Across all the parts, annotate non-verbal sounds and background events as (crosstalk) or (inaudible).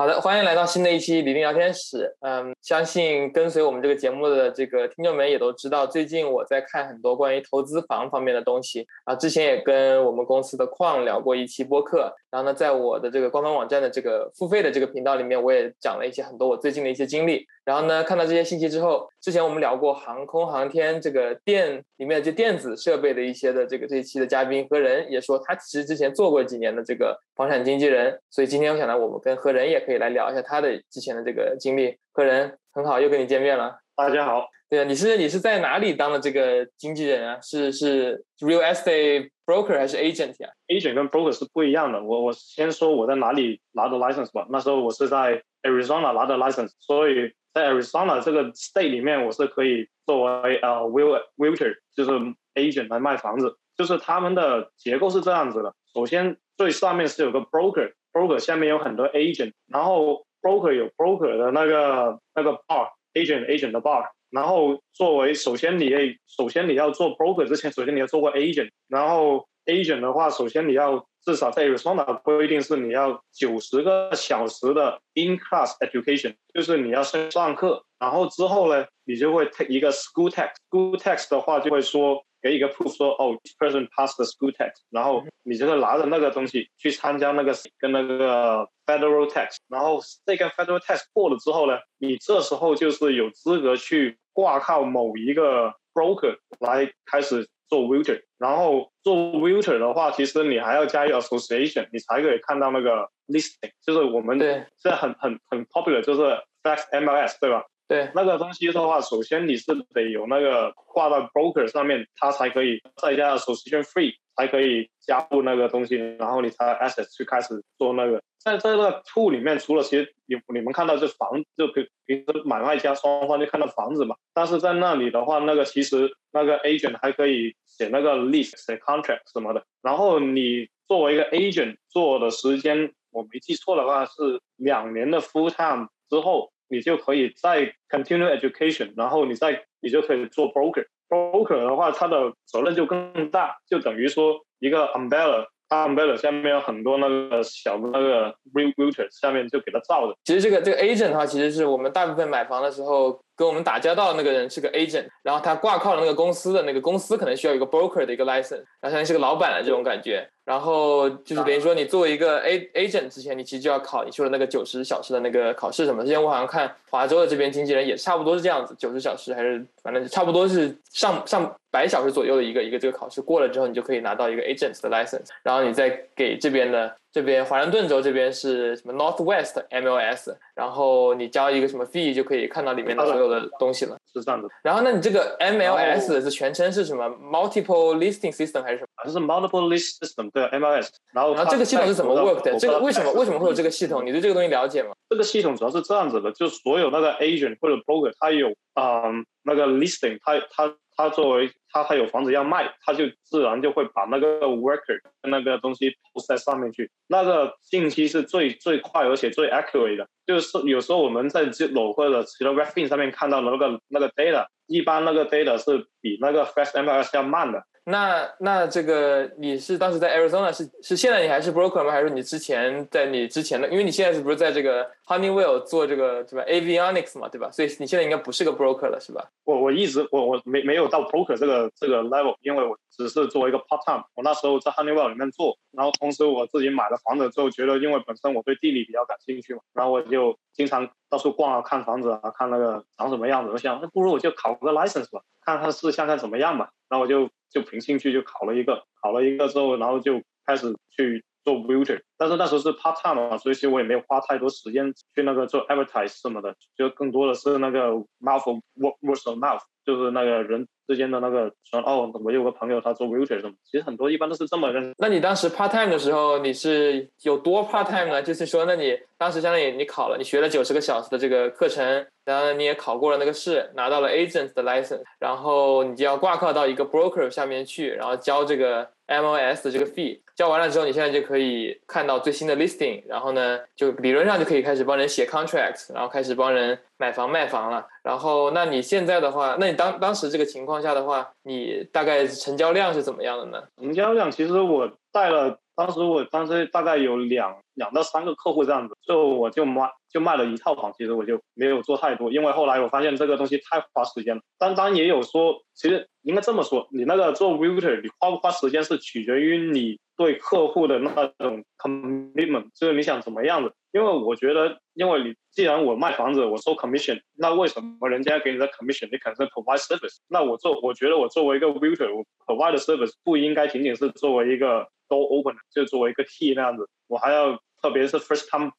好的，欢迎来到新的一期李林聊天室。嗯，相信跟随我们这个节目的这个听众们也都知道，最近我在看很多关于投资房方面的东西啊。之前也跟我们公司的矿聊过一期播客，然后呢，在我的这个官方网站的这个付费的这个频道里面，我也讲了一些很多我最近的一些经历。然后呢，看到这些信息之后，之前我们聊过航空航天这个电里面的这电子设备的一些的这个这一期的嘉宾何仁也说，他其实之前做过几年的这个房产经纪人，所以今天我想呢，我们跟何仁也可以来聊一下他的之前的这个经历。何仁，很好，又跟你见面了。大家好。对啊，你是你是在哪里当的这个经纪人啊？是是 real estate broker 还是 agent 啊？agent 跟 broker 是不一样的。我我先说我在哪里拿的 license 吧。那时候我是在 Arizona 拿的 license，所以。在 Arizona 这个 state 里面，我是可以作为呃 will realtor，就是 agent 来卖房子。就是他们的结构是这样子的：首先最上面是有个 broker，broker 下面有很多 agent，然后 broker 有 broker 的那个那个 bar，agent agent 的 bar。然后作为首先你首先你要做 broker 之前，首先你要做过 agent，然后 agent 的话，首先你要。至少在 Arizona 规定是你要九十个小时的 in-class education，就是你要先上课，然后之后呢，你就会 take 一个 school test。school test 的话就会说给一个 proof 说哦，this person passed the school test，然后你就会拿着那个东西去参加那个跟那个 federal test，然后这个 federal test 过了之后呢，你这时候就是有资格去挂靠某一个 broker 来开始。做 realtor，然后做 realtor 的话，其实你还要加一个 association，你才可以看到那个 listing，就是我们现在很很很 popular，就是 flex MLS，对吧？对，那个东西的话，首先你是得有那个挂到 broker 上面，它才可以再加 association free，才可以加入那个东西，然后你才 access 去开始做那个。在在那个 to 里面，除了其实你你们看到这房，就平平时买卖家双方就看到房子嘛。但是在那里的话，那个其实那个 agent 还可以写那个 lease、写 contract 什么的。然后你作为一个 agent 做的时间，我没记错的话是两年的 full time 之后，你就可以再 continue education，然后你再你就可以做 broker。Broker 的话，他的责任就更大，就等于说一个 umbrella。umbrella 下面有很多那个小的那个 realtor 下面就给他罩着。其实这个这个 agent 的话，其实是我们大部分买房的时候。跟我们打交道的那个人是个 agent，然后他挂靠了那个公司的那个公司可能需要一个 broker 的一个 license，然后相当于是个老板的这种感觉。然后就是等于说你作为一个 a agent 之前，你其实就要考你说的那个九十小时的那个考试什么。之前我好像看华州的这边经纪人也差不多是这样子，九十小时还是反正差不多是上上百小时左右的一个一个这个考试过了之后，你就可以拿到一个 agent 的 license，然后你再给这边的。这边华盛顿州这边是什么 Northwest MLS，然后你交一个什么 fee 就可以看到里面的所有的东西了，是这样的。然后那你这个 MLS 是全称是什么？Multiple Listing System 还是什么？就是 Multiple List System 对 MLS。然后然后这个系统是怎么 work 的？这个为什么为什么会有这个系统？你对这个东西了解吗？这个系统主要是这样子的，就所有那个 agent 或者 broker，他有啊那个 listing，他他。他作为他他有房子要卖，他就自然就会把那个 worker 那个东西 post 在上面去。那个信息是最最快而且最 accurate 的。就是有时候我们在这 l 或者其他 r e f i n 上面看到的那个那个 data，一般那个 data 是比那个 fast MLS 要慢的。那那这个你是当时在 Arizona 是是现在你还是 broker 吗？还是你之前在你之前的？因为你现在是不是在这个 Honeywell 做这个对吧？Avionics 嘛对吧？所以你现在应该不是个 broker 了是吧？我我一直我我没没有到 broker 这个这个 level，因为我只是作为一个 part time。我那时候在 Honeywell 里面做，然后同时我自己买了房子之后，觉得因为本身我对地理比较感兴趣嘛，然后我就经常到处逛啊，看房子啊，看那个长什么样子。我想那不如我就考个 license 吧，看看试下看怎么样吧。然后我就。就凭兴趣就考了一个，考了一个之后，然后就开始去做 builder 但是那时候是 part time 嘛，所以其实我也没有花太多时间去那个做 advertise 什么的，就更多的是那个 mouth word word of mouth，就是那个人。之间的那个说哦，我有个朋友他做 realtor 什么，其实很多一般都是这么认。那你当时 part time 的时候，你是有多 part time 呢？就是说，那你当时相当于你考了，你学了九十个小时的这个课程，然后你也考过了那个试，拿到了 agent 的 license，然后你就要挂靠到一个 broker 下面去，然后交这个 MOS 的这个 fee，交完了之后，你现在就可以看到最新的 listing，然后呢，就理论上就可以开始帮人写 contract，然后开始帮人买房卖房了。然后，那你现在的话，那你当当时这个情况下的话，你大概成交量是怎么样的呢？成交量其实我带了当时我当时大概有两两到三个客户这样子，就我就卖就卖了一套房，其实我就没有做太多，因为后来我发现这个东西太花时间了。当当也有说，其实应该这么说，你那个做 realtor，你花不花时间是取决于你对客户的那种 commitment，就是你想怎么样子。因为我觉得，因为你既然我卖房子，我收 commission，那为什么人家给你的 commission，你肯定 provide service？那我做，我觉得我作为一个 realtor，我 provide service 不应该仅仅是作为一个 door open，就作为一个 key 那样子，我还要。特别是 first time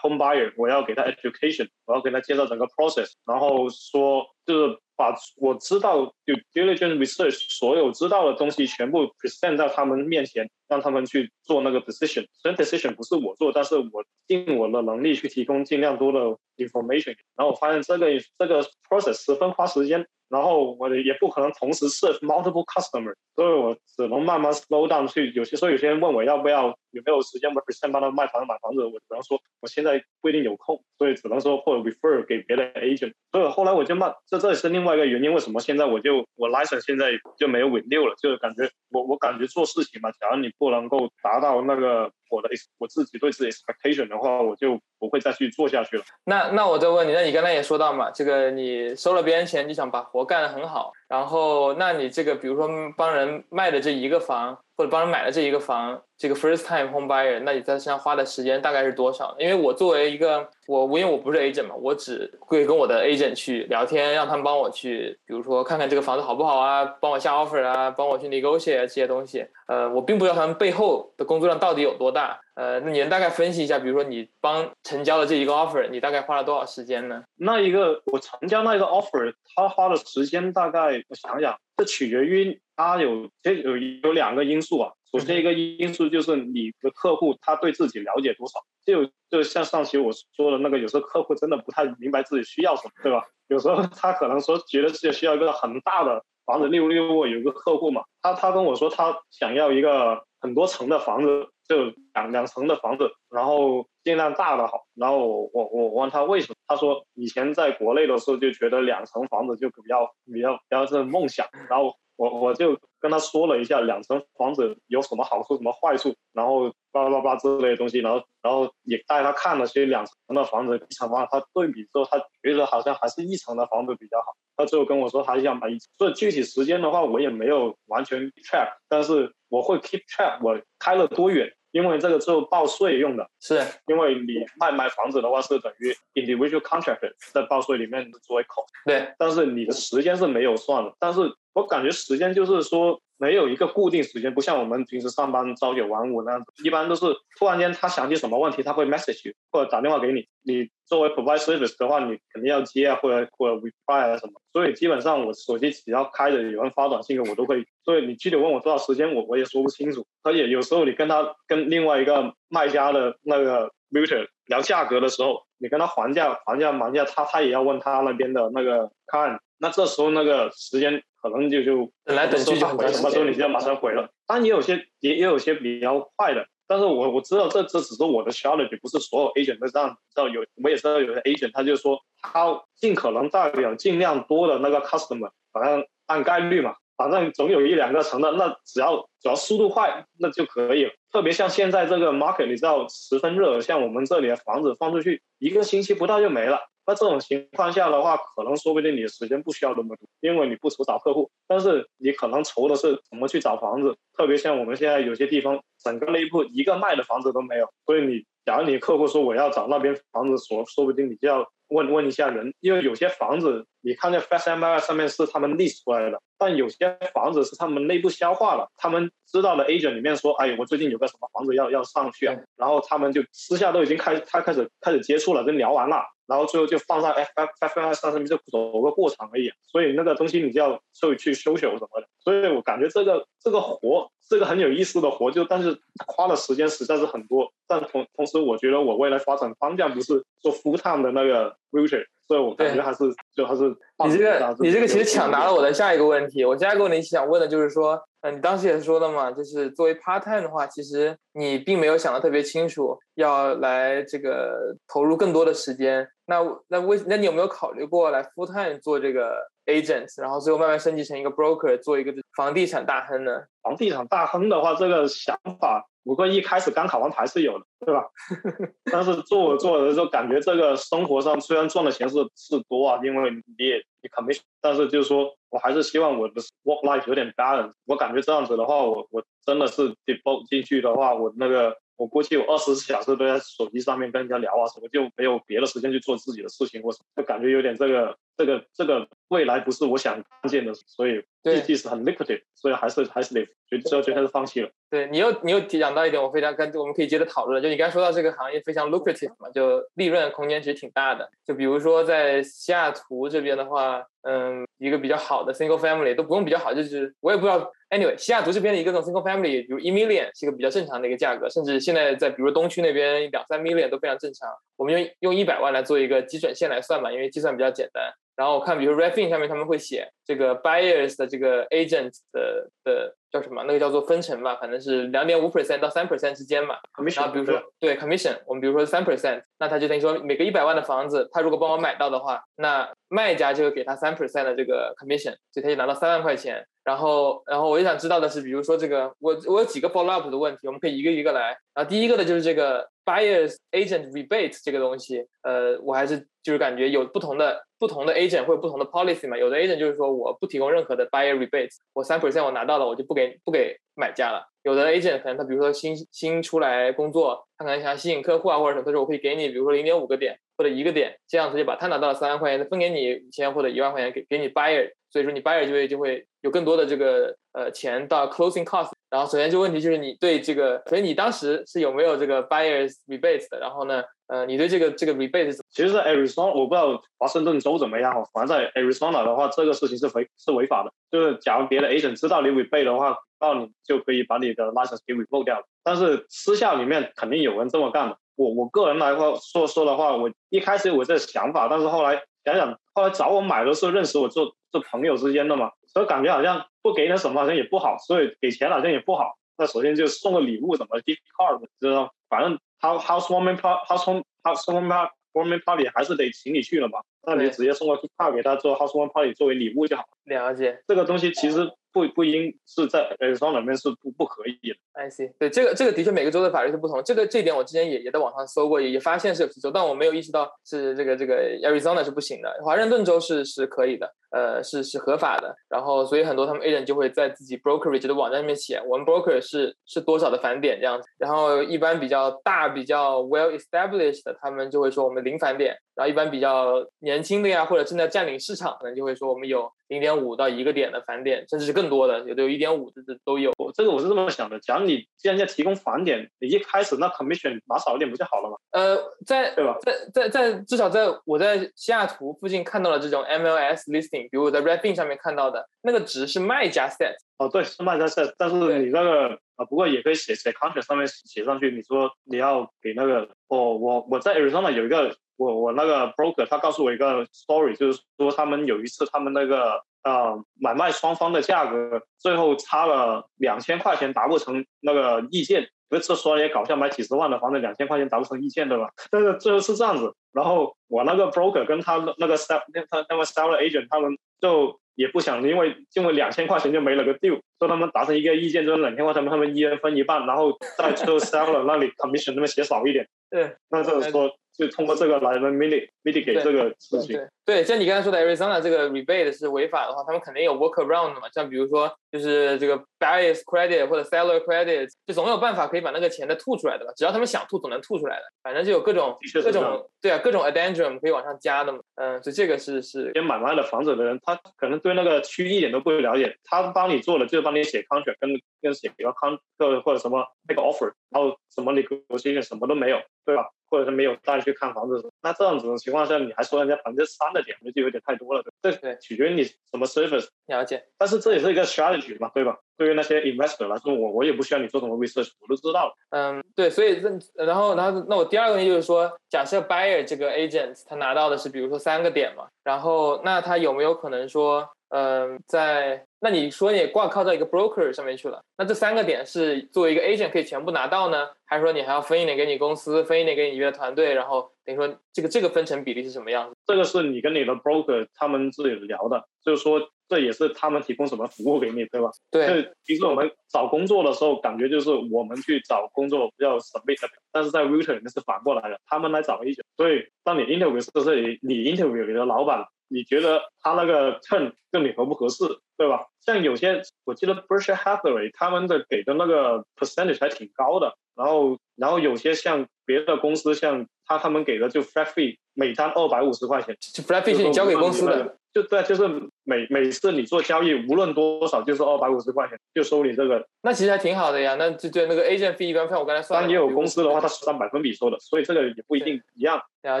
home buyer，我要给他 education，我要给他介绍整个 process，然后说就是把我知道就 diligence research 所有知道的东西全部 present 在他们面前，让他们去做那个 decision。虽然 decision 不是我做，但是我尽我的能力去提供尽量多的 information。然后我发现这个这个 process 十分花时间。然后我也不可能同时 serve multiple customer，所以我只能慢慢 slow down 去。有些时候有些人问我要不要有没有时间我 present 帮他卖房子买房子，我只能说我现在不一定有空，所以只能说或者 refer 给别的 agent。所以后来我就慢，这这也是另外一个原因，为什么现在我就我 license 现在就没有稳六了，就是感觉我我感觉做事情嘛，假如你不能够达到那个。我的我自己对自己 expectation 的话，我就不会再去做下去了。那那我再问你，那你刚才也说到嘛，这个你收了别人钱，你想把活干得很好，然后那你这个比如说帮人卖的这一个房。或者帮人买了这一个房，这个 first time home buyer，那你在身上花的时间大概是多少？因为我作为一个我，因为我不是 agent 嘛，我只会跟我的 agent 去聊天，让他们帮我去，比如说看看这个房子好不好啊，帮我下 offer 啊，帮我去 negotiate 这些东西。呃，我并不知道他们背后的工作量到底有多大。呃，那你能大概分析一下，比如说你帮成交的这一个 offer，你大概花了多少时间呢？那一个我成交那一个 offer，他花的时间大概我想想，这取决于。它有这有有两个因素啊，首先一个因素就是你的客户他对自己了解多少，就就像上期我说的那个，有时候客户真的不太明白自己需要什么，对吧？有时候他可能说觉得自己需要一个很大的房子，例如例如我有一个客户嘛，他他跟我说他想要一个很多层的房子，就两两层的房子，然后尽量大的好，然后我我我问他为什么，他说以前在国内的时候就觉得两层房子就比较比较比较是梦想，然后。我我就跟他说了一下两层房子有什么好处、什么坏处，然后巴拉巴拉之类的东西，然后然后也带他看了些两层的房子、一层房，他对比之后，他觉得好像还是一层的房子比较好。他最后跟我说他想买一层，所以具体时间的话我也没有完全 track，但是我会 keep track 我开了多远。因为这个是报税用的，是因为你卖卖房子的话是等于 individual contractor 在报税里面作为口，对，但是你的时间是没有算的，但是我感觉时间就是说。没有一个固定时间，不像我们平时上班朝九晚五那样子，一般都是突然间他想起什么问题，他会 message 或者打电话给你。你作为 provide service 的话，你肯定要接啊，或者或者 reply 啊什么。所以基本上我手机只要开着，有人发短信给我都会。所以你具体问我多少时间，我我也说不清楚。而且有时候你跟他跟另外一个卖家的那个 muter 聊价格的时候，你跟他还价还价还价，他他也要问他那边的那个看。那这时候那个时间。可能就就等来等去就很什么时候你就要马上回了。当然也有些也也有些比较快的，但是我我知道这这只是我的 strategy，不是所有 agent 都这样。知道有我也知道有些 agent，他就说他尽可能代表尽量多的那个 customer，反正按概率嘛，反正总有一两个成的，那只要只要速度快那就可以了。特别像现在这个 market，你知道十分热，像我们这里的房子放出去一个星期不到就没了。那这种情况下的话，可能说不定你的时间不需要那么多，因为你不愁找客户，但是你可能愁的是怎么去找房子。特别像我们现在有些地方，整个内部一个卖的房子都没有，所以你假如你客户说我要找那边房子，说说不定你就要问问一下人，因为有些房子你看在 Fast M I 上面是他们 list 出来的，但有些房子是他们内部消化了，他们知道了 agent 里面说，哎，我最近有个什么房子要要上去啊，然后他们就私下都已经开他开始开始接触了，跟聊完了。然后最后就放上 F F F I 上上面就走个过场而已，所以那个东西你就要去去修修什么的，所以我感觉这个这个活是个很有意思的活，就但是花的时间实在是很多，但同同时我觉得我未来发展方向不是做 full time 的那个 future，所以我感觉还是就还是你这个你这个其实抢答了我的下一个问题，我下一个问题想问的就是说。你当时也是说的嘛，就是作为 part time 的话，其实你并没有想的特别清楚，要来这个投入更多的时间。那那为那你有没有考虑过来 full time 做这个 agent，然后最后慢慢升级成一个 broker，做一个房地产大亨呢？房地产大亨的话，这个想法不过一开始刚考完牌是有的，对吧？(laughs) 但是做着做着就感觉这个生活上虽然赚的钱是是多啊，因为你也你 commission，但是就是说我还是希望我的 work life 有点 balance。我感觉这样子的话，我我真的是 devote 进去的话，我那个。我估计我二十四小时都在手机上面跟人家聊啊，什么就没有别的时间去做自己的事情，我就感觉有点这个这个这个未来不是我想看见的，所以预计是很 liquid，所以还是还是得就最后决定是放弃了。对你又你又讲到一点，我非常跟我们可以接着讨论，就你刚才说到这个行业非常 lucrative 嘛，就利润空间其实挺大的。就比如说在西雅图这边的话，嗯，一个比较好的 single family 都不用比较好，就是我也不知道。Anyway，西雅图这边的一个这种 single family，比如一 million 是一个比较正常的一个价格，甚至现在在比如东区那边两三 million 都非常正常。我们用用一百万来做一个基准线来算嘛，因为计算比较简单。然后我看，比如 Refin 上面他们会写这个 buyers 的这个 agent 的的叫什么？那个叫做分成吧，反正是两点五 percent 到三 percent 之间嘛。然后比如说对 commission，我们比如说三 percent，那他就等于说每个一百万的房子，他如果帮我买到的话，那卖家就会给他三 percent 的这个 commission，所以他就拿到三万块钱。然后，然后我就想知道的是，比如说这个，我我有几个 follow up 的问题，我们可以一个一个来。然后第一个的就是这个 buyers agent rebate 这个东西，呃，我还是就是感觉有不同的不同的 agent 会有不同的 policy 嘛。有的 agent 就是说我不提供任何的 buyer rebate，我三 percent 我拿到了，我就不给不给买家了。有的 agent 可能他比如说新新出来工作，他可能想吸引客户啊或者什么，他说我可以给你，比如说零点五个点或者一个点，这样子就把他拿到了三万块钱，分给你五千或者一万块钱给给你 buyer。所以说你 buyer 就会就会有更多的这个呃钱到 closing cost，然后首先这个问题就是你对这个，所以你当时是有没有这个 buyers rebate 的？然后呢，呃，你对这个这个 rebate 是？其实，在 Arizona 我不知道华盛顿州怎么样，反正在 Arizona 的话，这个事情是违是违法的。就是假如别的 agent 知道你 rebate 的话，那你就可以把你的 license 给 revoke 掉。但是私下里面肯定有人这么干的。我我个人来说说说的话，我一开始有这想法，但是后来想想，后来找我买的时候认识我做做朋友之间的嘛。所以感觉好像不给点什么好像也不好，所以给钱好像也不好。那首先就送个礼物怎么，gift card，知道反正 housewarming party，housewarming party 还是得请你去了嘛。那你直接送个 gift card 给他做 housewarming party 作为礼物就好。了解。这个东西其实。不不应是在呃双里面是不不可以的。I see，对这个这个的确每个州的法律是不同。这个这点我之前也也在网上搜过，也也发现是有州，但我没有意识到是这个这个 Arizona 是不行的，华盛顿州是是可以的，呃是是合法的。然后所以很多他们 agent 就会在自己 brokerage 的网站上面写，我们 broker 是是多少的返点这样子。然后一般比较大比较 well established 的，他们就会说我们零返点。然后一般比较年轻的呀，或者正在占领市场，的就会说我们有零点五到一个点的返点，甚至是更多的，有的有一点五，这这都有。这个我是这么想的，假如你既然要提供返点，你一开始那 commission 拿少一点不就好了吗？呃，在对吧？在在在至少在我在西雅图附近看到了这种 MLS listing，比如我在 Redfin 上面看到的那个值是卖家 set。哦，对，是卖家 set，但是你那个啊，不过也可以写写 contract 上面写上去，你说你要给那个，哦，我我在 Arizona 有一个。我我那个 broker 他告诉我一个 story，就是说他们有一次他们那个呃买卖双方的价格最后差了两千块钱达不成那个意见，不是说也搞笑，买几十万的房子两千块钱达不成意见对吧？但是最后是这样子，然后我那个 broker 跟他那个 sell 他那个 seller agent 他们就也不想因为因为两千块钱就没了个 deal，说他们达成一个意见就是两千块钱他们一人分一半，然后在最后 seller 那里 commission 那边写少一点，(laughs) 对，那就是说。就通过这个来 mitigate mitigate 这个事情。对，像你刚才说的 Arizona 这个 rebate 是违法的话，他们肯定有 workaround 的嘛。像比如说，就是这个 buyer's credit 或者 seller credit，就总有办法可以把那个钱再吐出来的嘛。只要他们想吐，总能吐出来的。反正就有各种各种对啊，各种 addendum 可以往上加的嘛。嗯，所以这个是是。先买卖的房子的人，他可能对那个区一点都不了解，他帮你做了就是帮你写 contract，跟跟写个 contract 或者什么那个 offer，然后什么 negotiation 什么都没有，对吧？或者是没有带去看房子，那这样子的情况下，你还说人家百分之三的点，那就有点太多了。这取决于你什么 service。了解。但是这也是一个 strategy 嘛，对吧？对于那些 investor 来说，我我也不需要你做什么 research，我都知道。嗯，对。所以，然后，然后，那我第二个问题就是说，假设 buyer 这个 agent 他拿到的是，比如说三个点嘛，然后，那他有没有可能说？嗯，在那你说你挂靠到一个 broker 上面去了，那这三个点是作为一个 agent 可以全部拿到呢，还是说你还要分一点给你公司，分一点给你约的团队，然后等于说这个这个分成比例是什么样子？这个是你跟你的 broker 他们自己聊的，就是说这也是他们提供什么服务给你，对吧？对。其实我们找工作的时候，感觉就是我们去找工作要 submit，但是在 Writer 里面是反过来的，他们来找 agent。所以当你 interview 的时候，你你 interview 你的老板。你觉得他那个秤跟你合不合适，对吧？像有些我记得 Berkshire Hathaway 他们的给的那个 percentage 还挺高的，然后然后有些像别的公司，像他他们给的就 flat fee 每单二百五十块钱，就 flat fee 是你交给公司的。就对，就是每每次你做交易，无论多少，就是二百五十块钱，就收你这个。那其实还挺好的呀。那就对那个 agent fee 一般像我刚才算。但也有公司的话，它是按百分比收的，所以这个也不一定一样。了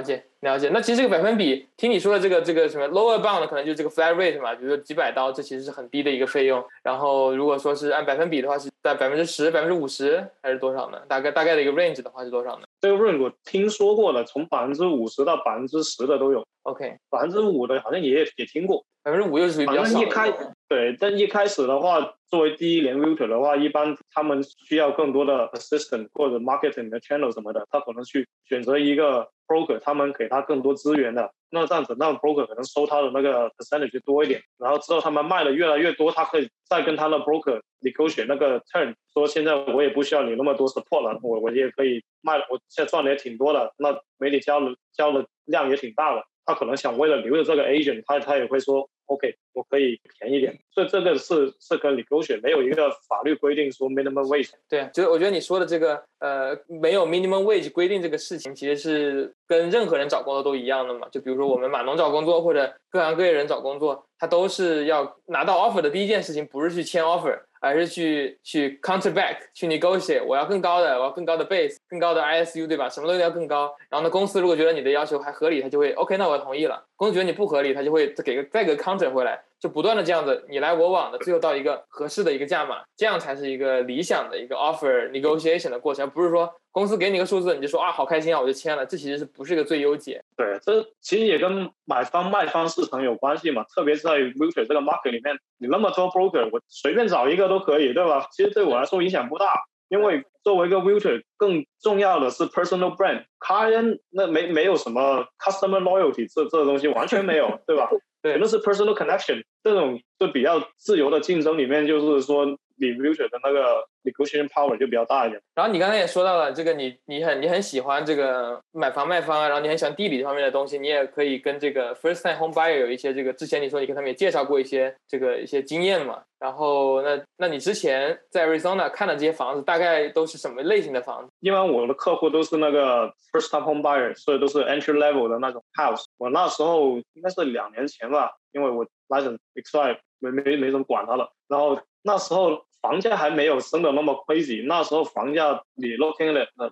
解了解。那其实这个百分比，听你说的这个这个什么 lower bound 可能就是这个 flat rate 嘛，比如说几百刀，这其实是很低的一个费用。然后如果说是按百分比的话，是在百分之十、百分之五十还是多少呢？大概大概的一个 range 的话是多少呢？这个 range 我听说过了，从百分之五十到百分之十的都有。OK，百分之五的好像也也听过。百分之五又是比较少。一开对，但一开始的话，作为第一年 Realtor 的话，一般他们需要更多的 assistant 或者 marketing 的 channel 什么的，他可能去选择一个 broker，他们给他更多资源的。那这样子，那 broker 可能收他的那个 percentage 多一点。然后之后他们卖的越来越多，他可以再跟他的 broker 你勾选那个 turn，说现在我也不需要你那么多 support 了，我我也可以卖，我现在赚的也挺多的，那媒体交的交的量也挺大了。他可能想为了留着这个 agent，他他也会说 OK，我可以便宜点。所以这个是是跟你勾选，没有一个法律规定说 minimum wage。对，就是我觉得你说的这个呃，没有 minimum wage 规定这个事情，其实是跟任何人找工作都一样的嘛。就比如说我们码农找工作，或者各行各业人找工作，他都是要拿到 offer 的第一件事情，不是去签 offer。还是去去 counter back 去 negotiate，我要更高的，我要更高的 base，更高的 ISU，对吧？什么东西要更高？然后呢，公司如果觉得你的要求还合理，他就会 OK，那我同意了。公司觉得你不合理，他就会再给个再给个 counter 回来，就不断的这样子你来我往的，最后到一个合适的一个价码，这样才是一个理想的一个 offer negotiation 的过程，不是说。公司给你个数字，你就说啊，好开心啊，我就签了。这其实是不是一个最优解？对，这其实也跟买方卖方市场有关系嘛。特别是在 realtor 这个 market 里面，你那么多 broker，我随便找一个都可以，对吧？其实对我来说影响不大，因为作为一个 realtor，更重要的是 personal brand。client 那没没有什么 customer loyalty 这这个东西完全没有，对吧？对，那是 personal connection。这种就比较自由的竞争里面，就是说你 realtor 的那个。negotiation power 就比较大一点。然后你刚才也说到了这个，你你很你很喜欢这个买房卖方啊，然后你很喜欢地理这方面的东西，你也可以跟这个 first time home buyer 有一些这个之前你说你跟他们也介绍过一些这个一些经验嘛。然后那那你之前在 Arizona 看的这些房子大概都是什么类型的房子？因为我的客户都是那个 first time home buyer，所以都是 entry level 的那种 house。我那时候应该是两年前吧，因为我 license expire 没没没怎么管他了。然后那时候。房价还没有升的那么 crazy，那时候房价你 looking at the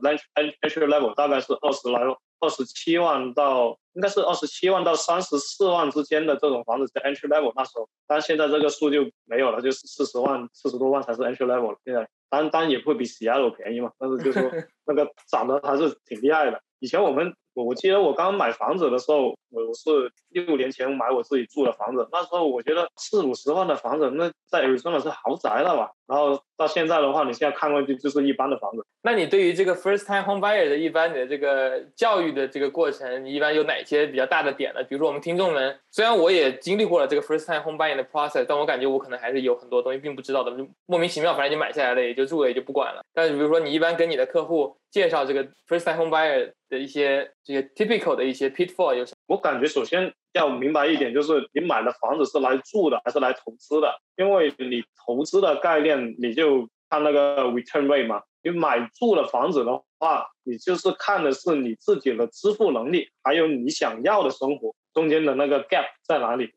entry level 大概是二十来二十七万到应该是二十七万到三十四万之间的这种房子是 entry level 那时候，但现在这个数就没有了，就是四十万四十多万才是 entry level。现在当然当然也不会比 Seattle 便宜嘛，但是就说那个涨得还是挺厉害的。以前我们。我我记得我刚买房子的时候，我我是六年前买我自己住的房子，那时候我觉得四五十万的房子，那在 Arizona 是豪宅了吧？然后到现在的话，你现在看过去就是一般的房子。那你对于这个 first time home buyer 的一般的这个教育的这个过程，你一般有哪些比较大的点呢？比如说我们听众们，虽然我也经历过了这个 first time home buyer 的 process，但我感觉我可能还是有很多东西并不知道的，就莫名其妙，反正就买下来了，也就住了，也就不管了。但是比如说你一般跟你的客户介绍这个 first time home buyer 的一些这些 typical 的一些 pitfall 有什么？我感觉首先。要明白一点，就是你买的房子是来住的还是来投资的？因为你投资的概念，你就看那个 return rate 嘛。你买住的房子的话，你就是看的是你自己的支付能力，还有你想要的生活中间的那个 gap 在哪里。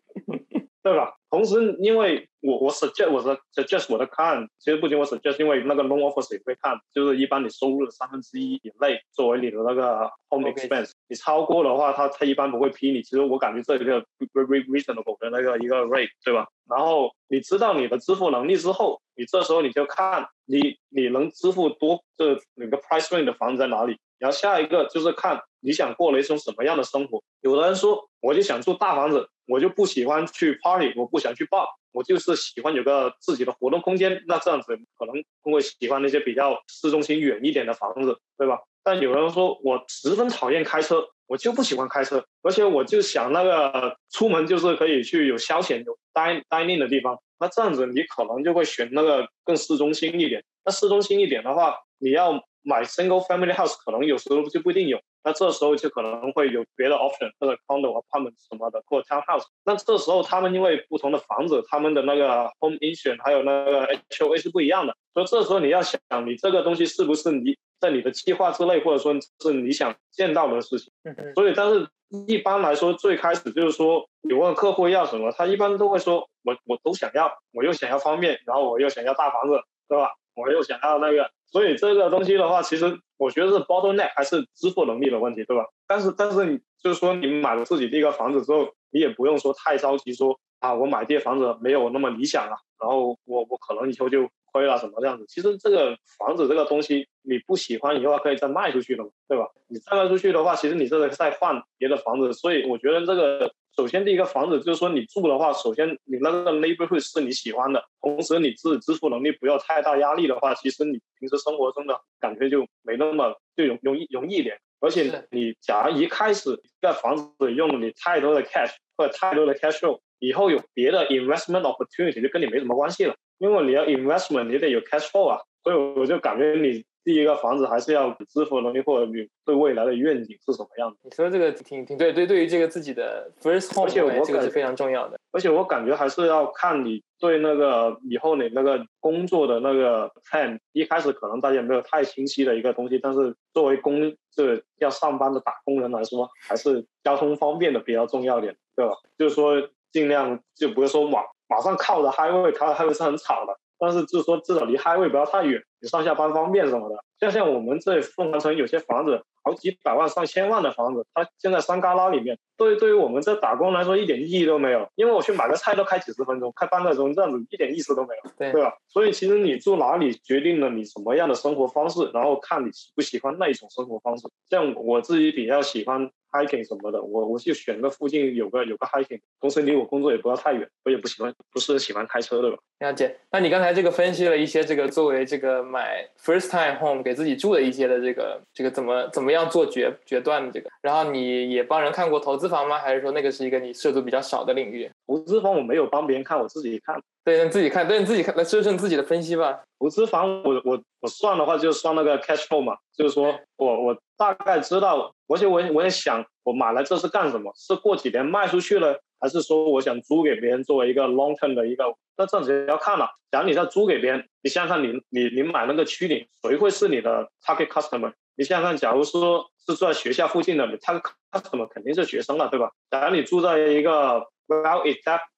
对吧？同时，因为我我 suggest 我的 suggest 我的看，其实不仅我 suggest，因为那个 loan officer 也会看，就是一般你收入的三分之一以内作为你的那个 home expense，你超过的话，他他一般不会批你。其实我感觉这一个 very reasonable 的那个一个 rate，对吧？然后你知道你的支付能力之后，你这时候你就看你你能支付多这那个 price range 的房子在哪里。然后下一个就是看你想过了一种什么样的生活。有的人说，我就想住大房子，我就不喜欢去 party，我不想去 bar，我就是喜欢有个自己的活动空间。那这样子可能会喜欢那些比较市中心远一点的房子，对吧？但有人说我十分讨厌开车，我就不喜欢开车，而且我就想那个出门就是可以去有消遣、有待待命的地方。那这样子你可能就会选那个更市中心一点。那市中心一点的话，你要买 single family house，可能有时候就不一定有。那这时候就可能会有别的 option，或者 condo apartment 什么的，或者 townhouse。那这时候他们因为不同的房子，他们的那个 home insurance 还有那个 HOA 是不一样的，所以这时候你要想，你这个东西是不是你在你的计划之内，或者说是你想见到的事情。所以，但是一般来说，最开始就是说，你问客户要什么，他一般都会说，我我都想要，我又想要方便，然后我又想要大房子，对吧？我又想要那个，所以这个东西的话，其实我觉得是 bottleneck 还是支付能力的问题，对吧？但是但是你就是说你买了自己第一个房子之后，你也不用说太着急，说啊我买这房子没有那么理想了，然后我我可能以后就亏了什么这样子。其实这个房子这个东西你不喜欢以后可以再卖出去的嘛，对吧？你再卖出去的话，其实你这个再换别的房子，所以我觉得这个。首先，第一个房子就是说你住的话，首先你那个 neighborhood 是你喜欢的，同时你自己支付能力不要太大压力的话，其实你平时生活中的感觉就没那么就容容易容易一点。而且你假如一开始在房子用你太多的 cash 或者太多的 cash flow，以后有别的 investment opportunity 就跟你没什么关系了，因为你要 investment 你得有 cash flow 啊，所以我就感觉你。第一个房子还是要支付能力，或者你对未来的愿景是什么样的？你说这个挺挺对，对，对于这个自己的 first home，而且我这个是非常重要的。而且我感觉还是要看你对那个以后你那个工作的那个 plan，一开始可能大家没有太清晰的一个东西，但是作为工这要上班的打工人来说，还是交通方便的比较重要点，对吧？就是说尽量就不是说马马上靠着 highway，靠着 highway 是很吵的。但是就是说，至少离 highway 不要太远，你上下班方便什么的。像像我们这凤凰城有些房子，好几百万、上千万的房子，它现在山旮旯里面，对对于我们这打工来说一点意义都没有。因为我去买个菜都开几十分钟，开半个钟，这样子一点意思都没有，对对吧？所以其实你住哪里决定了你什么样的生活方式，然后看你喜不喜欢那一种生活方式。像我自己比较喜欢。hiking 什么的，我我就选个附近有个有个 hiking，同时离我工作也不要太远，我也不喜欢不是喜欢开车对吧。了解。那你刚才这个分析了一些这个作为这个买 first time home 给自己住的一些的这个这个怎么怎么样做决决断的这个，然后你也帮人看过投资房吗？还是说那个是一个你涉足比较少的领域？投资房我没有帮别人看，我自己看。对，你自己看，对，你自己看，来说说你自己的分析吧。投资房，我我我算的话就算那个 cash flow 嘛，就是说我我大概知道，而且我我也想，我买来这是干什么？是过几年卖出去了，还是说我想租给别人作为一个 long term 的一个？那这样子要看了。假如你在租给别人，你想想你你你买那个区里，谁会是你的 target customer？你想想，假如说是住在学校附近的，你 target customer 肯定是学生了，对吧？假如你住在一个 well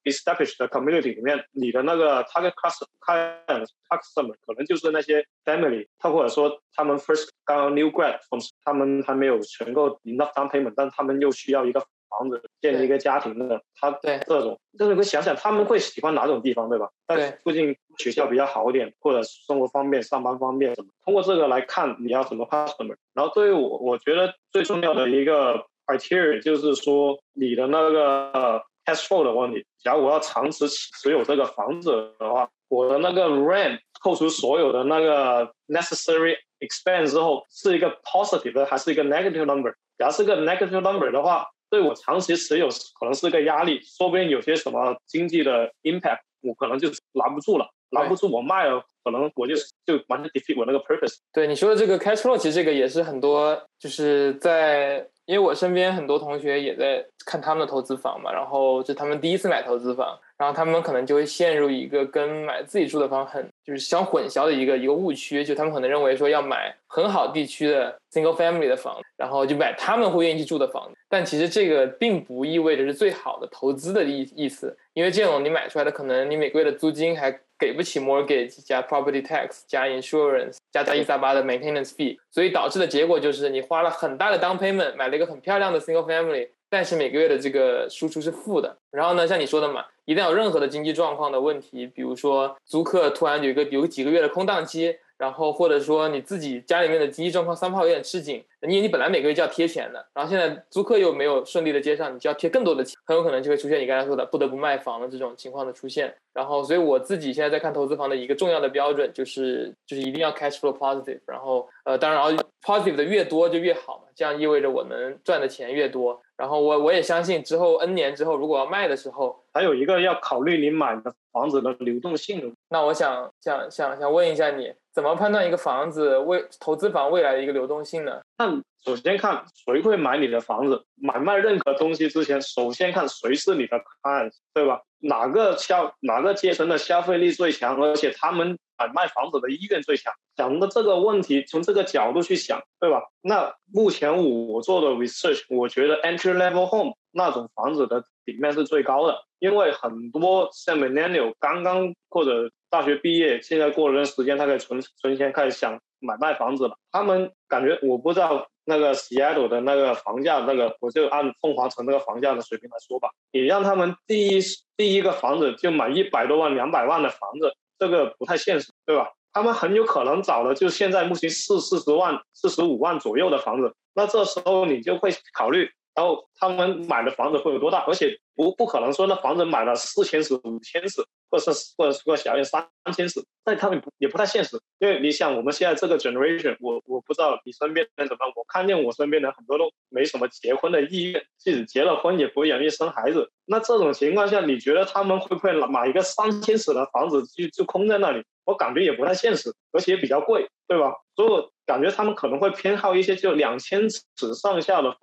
established 的 community 里面，你的那个 target customer customer 可能就是那些 family，他或者说他们 first 刚 new grad，他们还没有存够 enough down payment，但他们又需要一个房子建立一个家庭的，他对这种，就是你想想他们会喜欢哪种地方，对吧？对，附近学校比较好一点，或者生活方便、上班方便什么。通过这个来看你要什么 customer，然后对于我，我觉得最重要的一个 criteria 就是说你的那个。cash flow 的问题，假如我要长期持有这个房子的话，我的那个 rent 扣除所有的那个 necessary expense 之后，是一个 positive 的还是一个 negative number？假如是个 negative number 的话，对我长期持有可能是个压力，说不定有些什么经济的 impact，我可能就拿不住了，拿不住我卖了，可能我就就完全 defeat 我那个 purpose。对你说的这个 cash flow，其实这个也是很多就是在。因为我身边很多同学也在看他们的投资房嘛，然后就他们第一次买投资房，然后他们可能就会陷入一个跟买自己住的房很就是相混淆的一个一个误区，就他们可能认为说要买很好地区的 single family 的房，然后就买他们会愿意去住的房子，但其实这个并不意味着是最好的投资的意意思，因为这种你买出来的可能你每个月的租金还。给不起 mortgage 加 property tax 加 insurance 加加一三八的 maintenance fee，所以导致的结果就是你花了很大的 down payment 买了一个很漂亮的 single family，但是每个月的这个输出是负的。然后呢，像你说的嘛，一旦有任何的经济状况的问题，比如说租客突然有一个有几个月的空档期，然后或者说你自己家里面的经济状况三炮有点吃紧，你你本来每个月就要贴钱的，然后现在租客又没有顺利的接上，你就要贴更多的钱，很有可能就会出现你刚才说的不得不卖房的这种情况的出现。然后，所以我自己现在在看投资房的一个重要的标准就是就是一定要 cash flow positive，然后呃，当然，然后 positive 的越多就越好嘛，这样意味着我能赚的钱越多。然后我我也相信之后 N 年之后，如果要卖的时候，还有一个要考虑你买的房子的流动性。那我想想想想问一下你，怎么判断一个房子未投资房未来的一个流动性呢？那首先看谁会买你的房子，买卖任何东西之前，首先看谁是你的 client，对吧？哪个消哪个阶层的消费力最强，而且他们买卖房子的意愿最强。想的这个问题，从这个角度去想，对吧？那目前我做的 research，我觉得 entry level home 那种房子的底面是最高的，因为很多像 millennial 刚刚或者大学毕业，现在过了段时间，他可以存存钱，开始想买卖房子了。他们感觉我不知道那个 Seattle 的那个房价，那个我就按凤凰城那个房价的水平来说吧，你让他们第一第一个房子就买一百多万、两百万的房子，这个不太现实，对吧？他们很有可能找的就现在目前四四十万、四十五万左右的房子，那这时候你就会考虑，然后他们买的房子会有多大，而且不不可能说那房子买了四千尺、五千尺。或者是或者说小于三千尺，但他们也不太现实，因为你想我们现在这个 generation，我我不知道你身边人怎么，我看见我身边人很多都没什么结婚的意愿，即使结了婚也不愿意生孩子。那这种情况下，你觉得他们会不会买一个三千尺的房子就就空在那里？我感觉也不太现实，而且也比较贵，对吧？所以我感觉他们可能会偏好一些就两千尺上下的房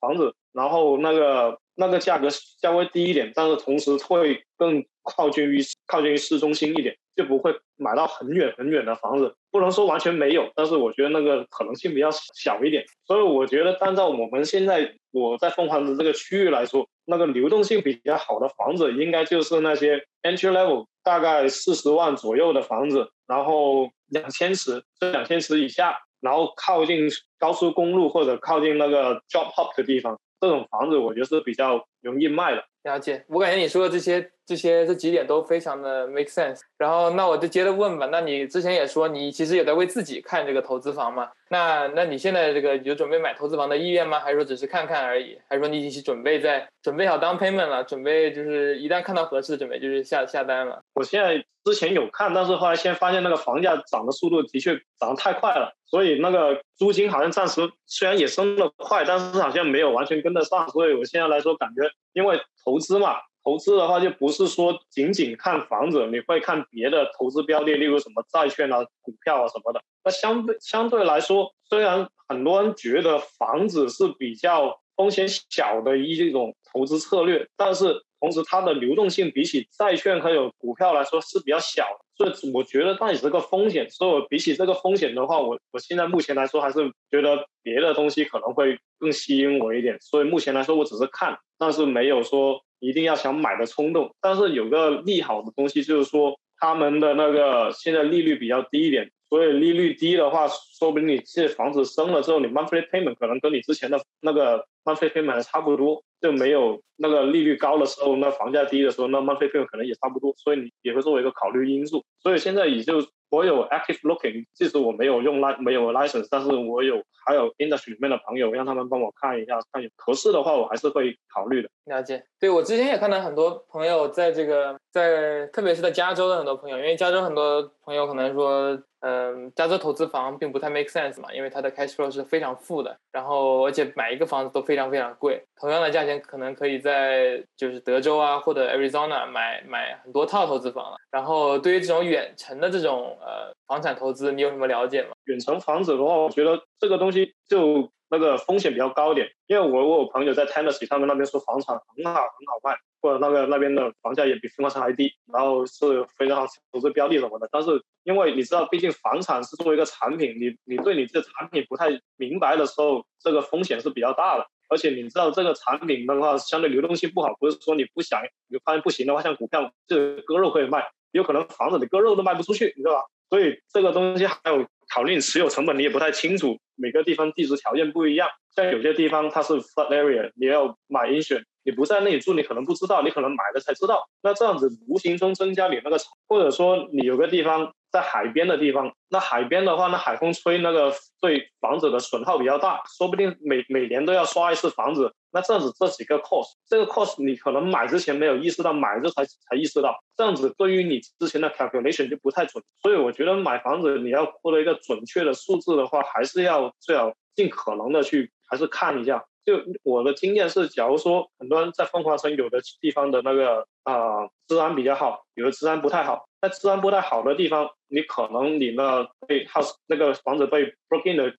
房子，然后那个那个价格稍微低一点，但是同时会更。靠近于靠近于市中心一点，就不会买到很远很远的房子。不能说完全没有，但是我觉得那个可能性比较小一点。所以我觉得，按照我们现在我在凤凰的这个区域来说，那个流动性比较好的房子，应该就是那些 entry level 大概四十万左右的房子，然后两千尺，这两千尺以下，然后靠近高速公路或者靠近那个 job hop 的地方，这种房子我觉得是比较容易卖的。了解，我感觉你说的这些。这些这几点都非常的 make sense，然后那我就接着问吧。那你之前也说你其实也在为自己看这个投资房嘛？那那你现在这个有准备买投资房的意愿吗？还是说只是看看而已？还是说你已经准备在准备好当 payment 了？准备就是一旦看到合适，准备就是下下单了？我现在之前有看，但是后来先发现那个房价涨的速度的确涨得太快了，所以那个租金好像暂时虽然也升得快，但是好像没有完全跟得上。所以我现在来说，感觉因为投资嘛。投资的话，就不是说仅仅看房子，你会看别的投资标的，例如什么债券啊、股票啊什么的。那相对相对来说，虽然很多人觉得房子是比较风险小的一种投资策略，但是同时它的流动性比起债券还有股票来说是比较小，所以我觉得那也是个风险。所以我比起这个风险的话，我我现在目前来说还是觉得别的东西可能会更吸引我一点。所以目前来说，我只是看，但是没有说。一定要想买的冲动，但是有个利好的东西就是说，他们的那个现在利率比较低一点，所以利率低的话，说不定你这房子升了之后，你 monthly payment 可能跟你之前的那个 monthly payment 还差不多，就没有那个利率高的时候，那房价低的时候，那 monthly payment 可能也差不多，所以你也会作为一个考虑因素。所以现在也就。我有 active looking，即使我没有用 li 没有 license，但是我有还有 industry 里面的朋友，让他们帮我看一下，看有合适的话，我还是会考虑的。了解，对我之前也看到很多朋友在这个在，特别是在加州的很多朋友，因为加州很多朋友可能说。嗯，加州投资房并不太 make sense 嘛，因为它的 cash flow 是非常负的，然后而且买一个房子都非常非常贵，同样的价钱可能可以在就是德州啊或者 Arizona 买买很多套投资房了。然后对于这种远程的这种呃房产投资，你有什么了解吗？远程房子的话，我觉得这个东西就。那个风险比较高一点，因为我我有朋友在 Tennessee，他们那边说房产很好很好卖，或者那个那边的房价也比凤凰城还低，然后是非常好投资标的什么的。但是因为你知道，毕竟房产是作为一个产品，你你对你这个产品不太明白的时候，这个风险是比较大的。而且你知道这个产品的话，相对流动性不好，不是说你不想，你发现不行的话，像股票这割肉可以卖，有可能房子你割肉都卖不出去，你知道吧？所以这个东西还有。考虑持有成本，你也不太清楚，每个地方地质条件不一样。像有些地方它是 flat area，你要买阴险你不在那里住，你可能不知道，你可能买了才知道。那这样子无形中增加你那个，或者说你有个地方在海边的地方，那海边的话，那海风吹那个对房子的损耗比较大，说不定每每年都要刷一次房子。那这样子这几个 cost，这个 cost 你可能买之前没有意识到，买着才才意识到，这样子对于你之前的 calculation 就不太准。所以我觉得买房子你要获得一个准确的数字的话，还是要最好尽可能的去还是看一下。就我的经验是，假如说很多人在凤凰城有的地方的那个啊治安比较好，有的治安不太好。在治安不太好的地方，你可能你那被 house 那个房子被 broken 的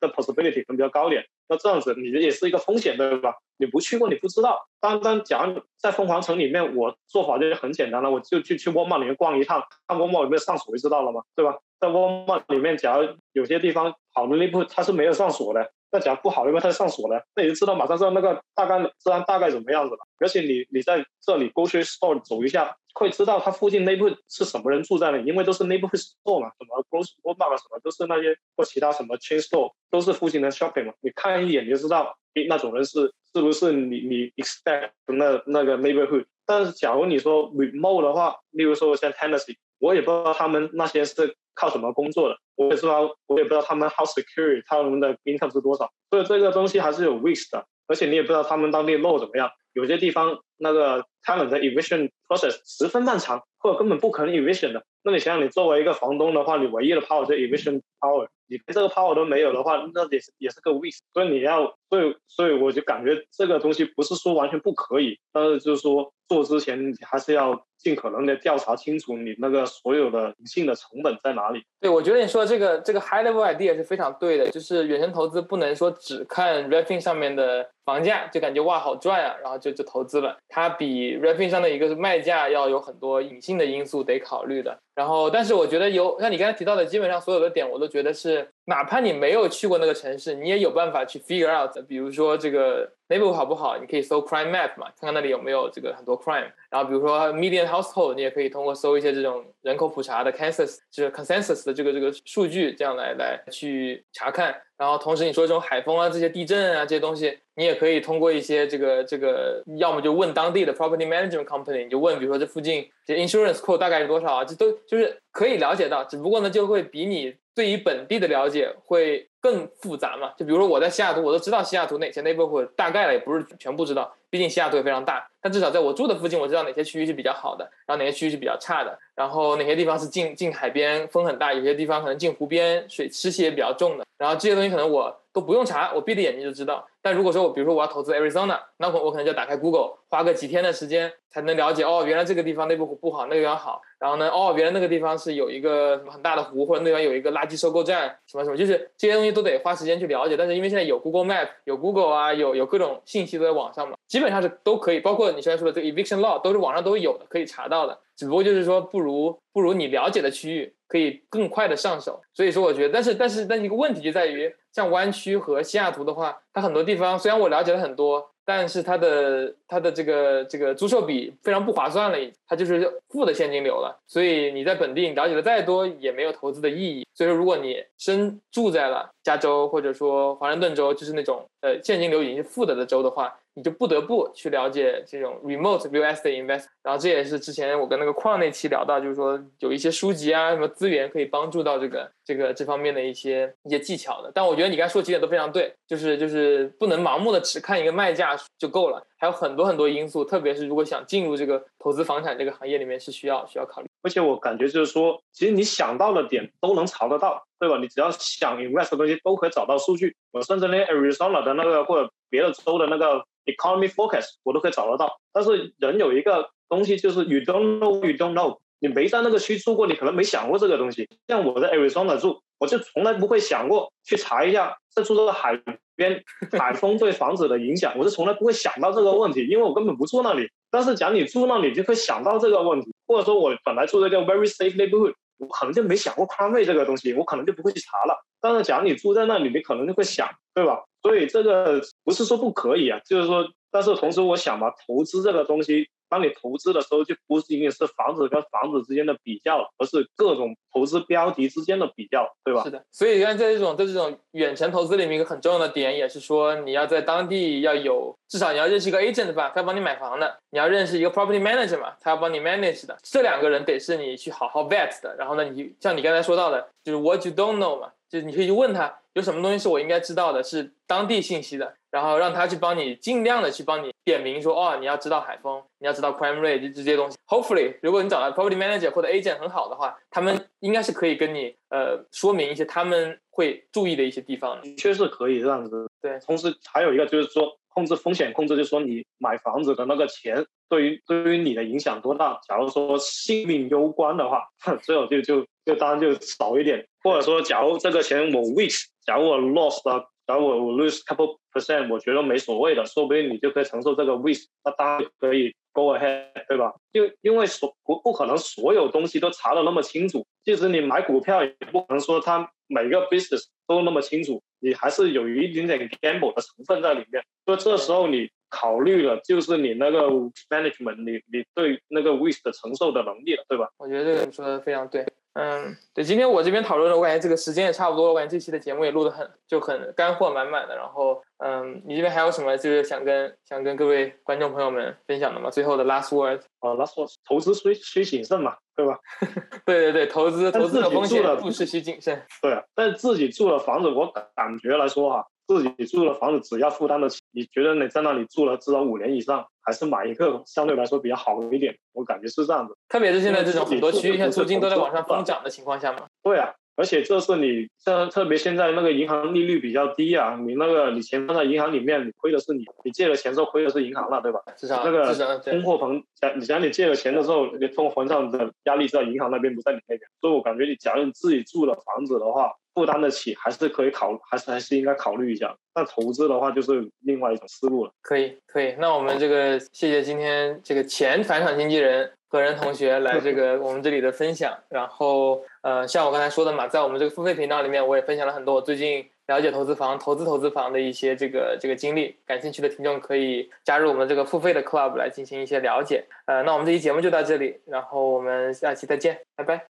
的 possibility 可能比较高点。那这样子你也是一个风险，对吧？你不去过你不知道。当当假如在凤凰城里面，我做法就很简单了，我就去去沃尔玛里面逛一趟，看沃尔玛有没有上锁就知道了嘛，对吧？在沃尔玛里面，假如有些地方好的那部它是没有上锁的。那假如不好，因为它上锁了，那你就知道马上知道那个大概治安大概怎么样子了。而且你你在这里 go to store 走一下，会知道它附近内部是什么人住在那里，因为都是 neighborhood store 嘛，什么 grocery store 什么都是那些或其他什么 chain store 都是附近的 shopping 嘛，你看一眼就知道，诶，那种人是是不是你你 expect 那那个 neighborhood。但是假如你说 remote 的话，例如说像 Tennessee，我也不知道他们那些是。靠什么工作的？我也知道，我也不知道他们 how secure 他们的 income 是多少，所以这个东西还是有 risk 的，而且你也不知道他们当地肉怎么样，有些地方那个他们的 eviction process 十分漫长，或者根本不可能 eviction 的。那你想想，你作为一个房东的话，你唯一的 power 就是 eviction power，你连这个 power 都没有的话，那也是也是个 risk。所以你要，所以所以我就感觉这个东西不是说完全不可以，但是就是说做之前你还是要。尽可能的调查清楚你那个所有的隐性的成本在哪里。对，我觉得你说这个这个 high level idea 是非常对的，就是远程投资不能说只看 r e f i n 上面的房价就感觉哇好赚啊，然后就就投资了。它比 Raping 上的一个是卖价要有很多隐性的因素得考虑的。然后，但是我觉得有像你刚才提到的，基本上所有的点我都觉得是，哪怕你没有去过那个城市，你也有办法去 figure out。比如说这个 neighborhood 好不好，你可以搜 crime map 嘛，看看那里有没有这个很多 crime。然后比如说 median household，你也可以通过搜一些这种人口普查的 census，就是 consensus 的这个这个数据，这样来来去查看。然后同时你说这种海风啊、这些地震啊这些东西，你也可以通过一些这个这个，要么就问当地的 property management company，你就问，比如说这附近这 insurance quote 大概是多少啊？这都就是可以了解到，只不过呢就会比你对于本地的了解会更复杂嘛。就比如说我在西雅图，我都知道西雅图哪些 neighborhood，大概了也不是全部知道。毕竟西雅图也非常大，但至少在我住的附近，我知道哪些区域是比较好的，然后哪些区域是比较差的，然后哪些地方是近近海边，风很大，有些地方可能近湖边，水湿气也比较重的，然后这些东西可能我都不用查，我闭着眼睛就知道。但如果说我比如说我要投资 Arizona，那我我可能就打开 Google，花个几天的时间才能了解哦，原来这个地方内部不好，那个地方好。然后呢，哦，原来那个地方是有一个什么很大的湖，或者那边有一个垃圾收购站，什么什么，就是这些东西都得花时间去了解。但是因为现在有 Google Map，有 Google 啊，有有各种信息都在网上嘛，基本上是都可以，包括你现在说的这个 Eviction Law，都是网上都有的，可以查到的。只不过就是说，不如不如你了解的区域可以更快的上手。所以说，我觉得，但是但是但一个问题就在于，像湾区和西雅图的话，它很多地方虽然我了解了很多。但是它的它的这个这个租售比非常不划算了，它就是负的现金流了，所以你在本地了解的再多也没有投资的意义。所以说，如果你身住在了加州或者说华盛顿州，就是那种呃现金流已经是负的的州的话。你就不得不去了解这种 remote US 的 invest，然后这也是之前我跟那个矿那期聊到，就是说有一些书籍啊，什么资源可以帮助到这个这个这方面的一些一些技巧的。但我觉得你刚才说几点都非常对，就是就是不能盲目的只看一个卖价就够了，还有很多很多因素，特别是如果想进入这个投资房产这个行业里面，是需要需要考虑。而且我感觉就是说，其实你想到的点都能查得到，对吧？你只要想 invest 的东西都可以找到数据。我甚至连 Arizona 的那个或者别的州的那个。Economy focus 我都可以找得到，但是人有一个东西就是 you don't know you don't know，你没在那个区住过，你可能没想过这个东西。像我在 Arizona 住，我就从来不会想过去查一下在住这个海边 (laughs) 海风对房子的影响，我是从来不会想到这个问题，因为我根本不住那里。但是讲你住那里，就会想到这个问题，或者说我本来住在一个 very safe neighborhood，我可能就没想过 crime rate 这个东西，我可能就不会去查了。但是讲你住在那里，你可能就会想，对吧？所以这个不是说不可以啊，就是说，但是同时我想嘛，投资这个东西当你投资的时候，就不仅仅是房子跟房子之间的比较，而是各种投资标的之间的比较，对吧？是的。所以看在这种在这种远程投资里面，一个很重要的点也是说，你要在当地要有至少你要认识一个 agent 吧，他要帮你买房的；你要认识一个 property manager 嘛，他要帮你 manage 的。这两个人得是你去好好 vet 的。然后呢，你像你刚才说到的，就是 what you don't know 嘛，就是你可以去问他有什么东西是我应该知道的，是当地信息的。然后让他去帮你，尽量的去帮你点名说，哦，你要知道海风，你要知道 crime rate 这些东西。Hopefully，如果你找到 property manager 或者 agent 很好的话，他们应该是可以跟你呃说明一些他们会注意的一些地方。的确是可以这样子。对，同时还有一个就是说控制风险控制，就是说你买房子的那个钱对于对于你的影响多大。假如说性命攸关的话，(laughs) 这种就就就当然就少一点。或者说，假如这个钱我 weak，假如我 lost 了。然后我 lose couple percent，我觉得没所谓的，说不定你就可以承受这个 wish 那当然可以 go ahead，对吧？就因为所不不可能所有东西都查的那么清楚，即使你买股票，也不可能说它每个 business 都那么清楚，你还是有一点点 gamble 的成分在里面。所以这时候你考虑了就是你那个 management，你你对那个 w i s h 的承受的能力了，对吧？我觉得这个你说的非常对。嗯，对，今天我这边讨论的，我感觉这个时间也差不多，我感觉这期的节目也录得很就很干货满满的。然后，嗯，你这边还有什么就是想跟想跟各位观众朋友们分享的吗？最后的 last word 啊，last word，投资需需谨慎嘛，对吧？(laughs) 对对对，投资投资的风险，入市需谨慎。对啊，但是自己住的房子，我感觉来说哈。自己住的房子只要负担得起，你觉得你在那里住了至少五年以上，还是买一个相对来说比较好一点？我感觉是这样子。特别是现在这种很多区域性租金都在往上疯涨的情况下嘛。对啊，而且这是你像特别现在那个银行利率比较低啊，你那个你钱放在银行里面，你亏的是你，你借了钱之后亏的是银行了，对吧？至少那个通货膨，讲你想你借了钱的时候，你通货膨胀的压力在银行那边，不在你那边。所以我感觉你假如你自己住的房子的话。负担得起，还是可以考，还是还是应该考虑一下。那投资的话，就是另外一种思路了。可以，可以。那我们这个谢谢今天这个前返场经纪人何仁同学来这个我们这里的分享。然后，呃，像我刚才说的嘛，在我们这个付费频道里面，我也分享了很多我最近了解投资房、投资投资房的一些这个这个经历。感兴趣的听众可以加入我们这个付费的 club 来进行一些了解。呃，那我们这期节目就到这里，然后我们下期再见，拜拜。